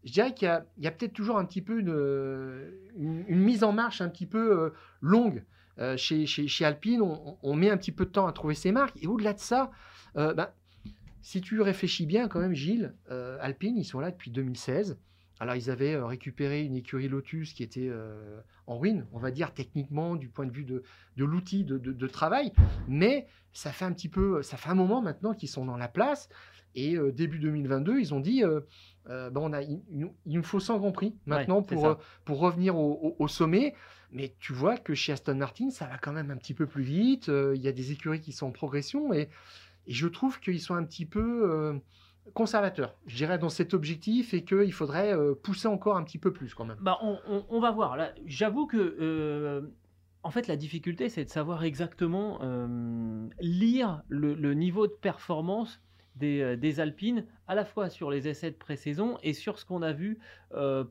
B: je dirais qu'il y a, peut-être toujours un petit peu une, mise en marche un petit peu euh, longue. Euh, chez, chez, Alpine, on, met un petit peu de temps à trouver ses marques. Et au-delà de ça, ben, si tu réfléchis bien quand même, Gilles, Alpine, ils sont là depuis 2016. Alors, ils avaient récupéré une écurie Lotus qui était en ruine, on va dire techniquement, du point de vue de, l'outil de, travail. Mais ça fait un petit peu, ça fait un moment maintenant qu'ils sont dans la place. Et début 2022, ils ont dit bon, on a, il, nous faut 100 Grands Prix maintenant pour, pour revenir au, sommet. Mais tu vois que chez Aston Martin, ça va quand même un petit peu plus vite. Il y a des écuries qui sont en progression. Et, et je trouve qu'ils sont un petit peu conservateur, je dirais, dans cet objectif et qu'il faudrait euh, pousser encore un petit peu plus quand même.
A: Bah, on, va voir. J'avoue que, euh, en fait, la difficulté, c'est de savoir exactement euh, lire le, niveau de performance des, Alpines, à la fois sur les essais de pré-saison et sur ce qu'on a vu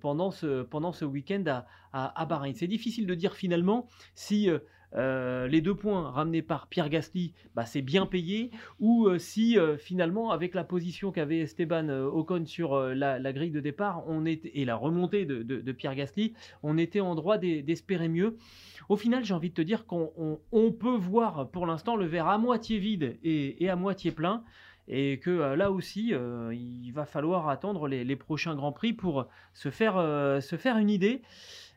A: pendant ce, pendant ce week-end à, à, à Bahreïn. C'est difficile de dire finalement si euh, les deux points ramenés par Pierre Gasly, bah, c'est bien payé, ou euh, si euh, finalement, avec la position qu'avait Esteban Ocon sur la, grille de départ et la remontée de, Pierre Gasly, on était en droit d'espérer mieux. Au final, j'ai envie de te dire qu'on peut voir pour l'instant le verre à moitié vide et, à moitié plein et que là aussi, il va falloir attendre les, prochains Grands Prix pour se faire une idée.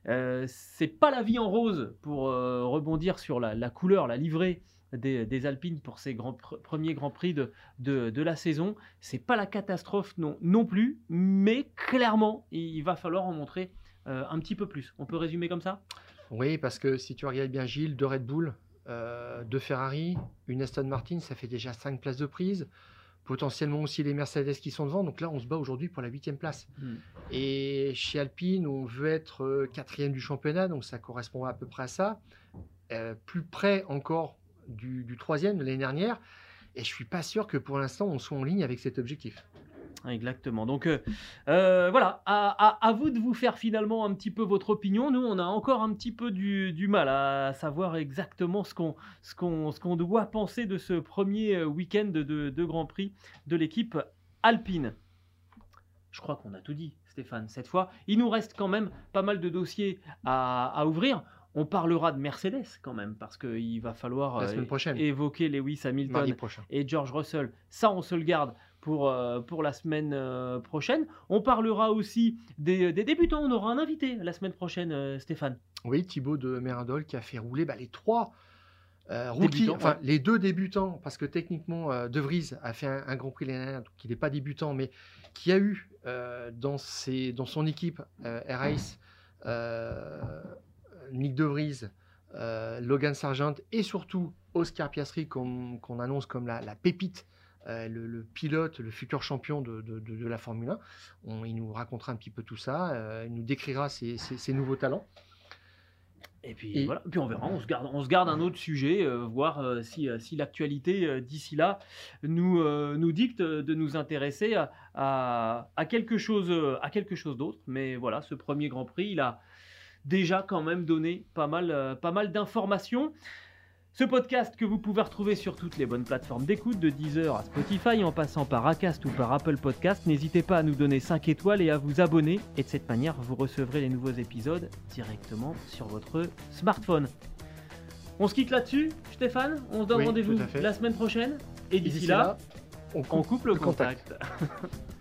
A: Euh, c'est pas la vie en rose pour euh, rebondir sur la, couleur, la livrée des, Alpines pour ces premiers Grands Prix de, de, la saison. C'est pas la catastrophe non, non plus, mais clairement, il va falloir en montrer euh, un petit peu plus. On peut résumer comme ça?
B: Oui, parce que si tu regardes bien Gilles, de Red Bull, de Ferrari, une Aston Martin, ça fait déjà 5 places de prise potentiellement aussi les Mercedes qui sont devant. Donc là, on se bat aujourd'hui pour la huitième place. Hmm. Et chez Alpine, on veut être euh, quatrième du championnat, donc ça correspond à peu près à ça. Euh, plus près encore du, du troisième de l'année dernière. Et je suis pas sûr que pour l'instant on soit en ligne avec cet objectif.
A: Exactement. Donc euh, euh, voilà, à, à- à vous de vous faire finalement un petit peu votre opinion. Nous, on a encore un petit peu du, du mal à savoir exactement ce qu'on ce doit penser de ce premier euh, week-end de, de Grand Prix de l'équipe alpine. Je crois qu'on a tout dit, Stéphane, cette fois. Il nous reste quand même pas mal de dossiers à, à ouvrir. On parlera de Mercedes quand même, parce qu'il va falloir
B: La semaine prochaine.
A: évoquer Lewis Hamilton et George Russell. Ça, on se le garde pour, euh, pour la semaine euh, prochaine. On parlera aussi des, des débutants. On aura un invité la semaine prochaine, euh, Stéphane.
B: Oui, Thibaut de Mérindol qui a fait rouler bah, les trois euh, enfin
A: ouais.
B: les deux débutants, parce que techniquement, euh, De Vries a fait un, un Grand Prix l'année dernière, donc il n'est pas débutant, mais qui a eu euh, dans, ses, dans son équipe euh, Race, euh, Nick De Vries, euh, Logan Sargent et surtout Oscar Piastri qu'on annonce comme la, la pépite, euh, le, le pilote, le futur champion de, de- de- de la Formule 1. On- il nous racontera un petit peu tout ça, euh, il nous décrira ses- ses- ses nouveaux talents.
A: Et puis
B: Et-
A: voilà. Puis on verra. On se garde, on se garde un autre sujet, euh, voir euh, si, si l'actualité euh, d'ici là nous, nous dicte de nous intéresser à, à- à quelque chose, à quelque chose d'autre. Mais voilà, ce premier Grand Prix, il a déjà quand même donné pas mal, pas mal d'informations. Ce podcast que vous pouvez retrouver sur toutes les bonnes plateformes d'écoute, de Deezer à Spotify, en passant par Acast ou par Apple Podcast, n'hésitez pas à nous donner 5 étoiles et à vous abonner. Et de cette manière, vous recevrez les nouveaux épisodes directement sur votre smartphone. On se quitte là-dessus, Stéphane On se donne
B: Oui,
A: rendez-vous la semaine prochaine.
B: Et
A: d'ici là,
B: on
A: on
B: coupe
A: coupe le
B: le contact.
A: contact.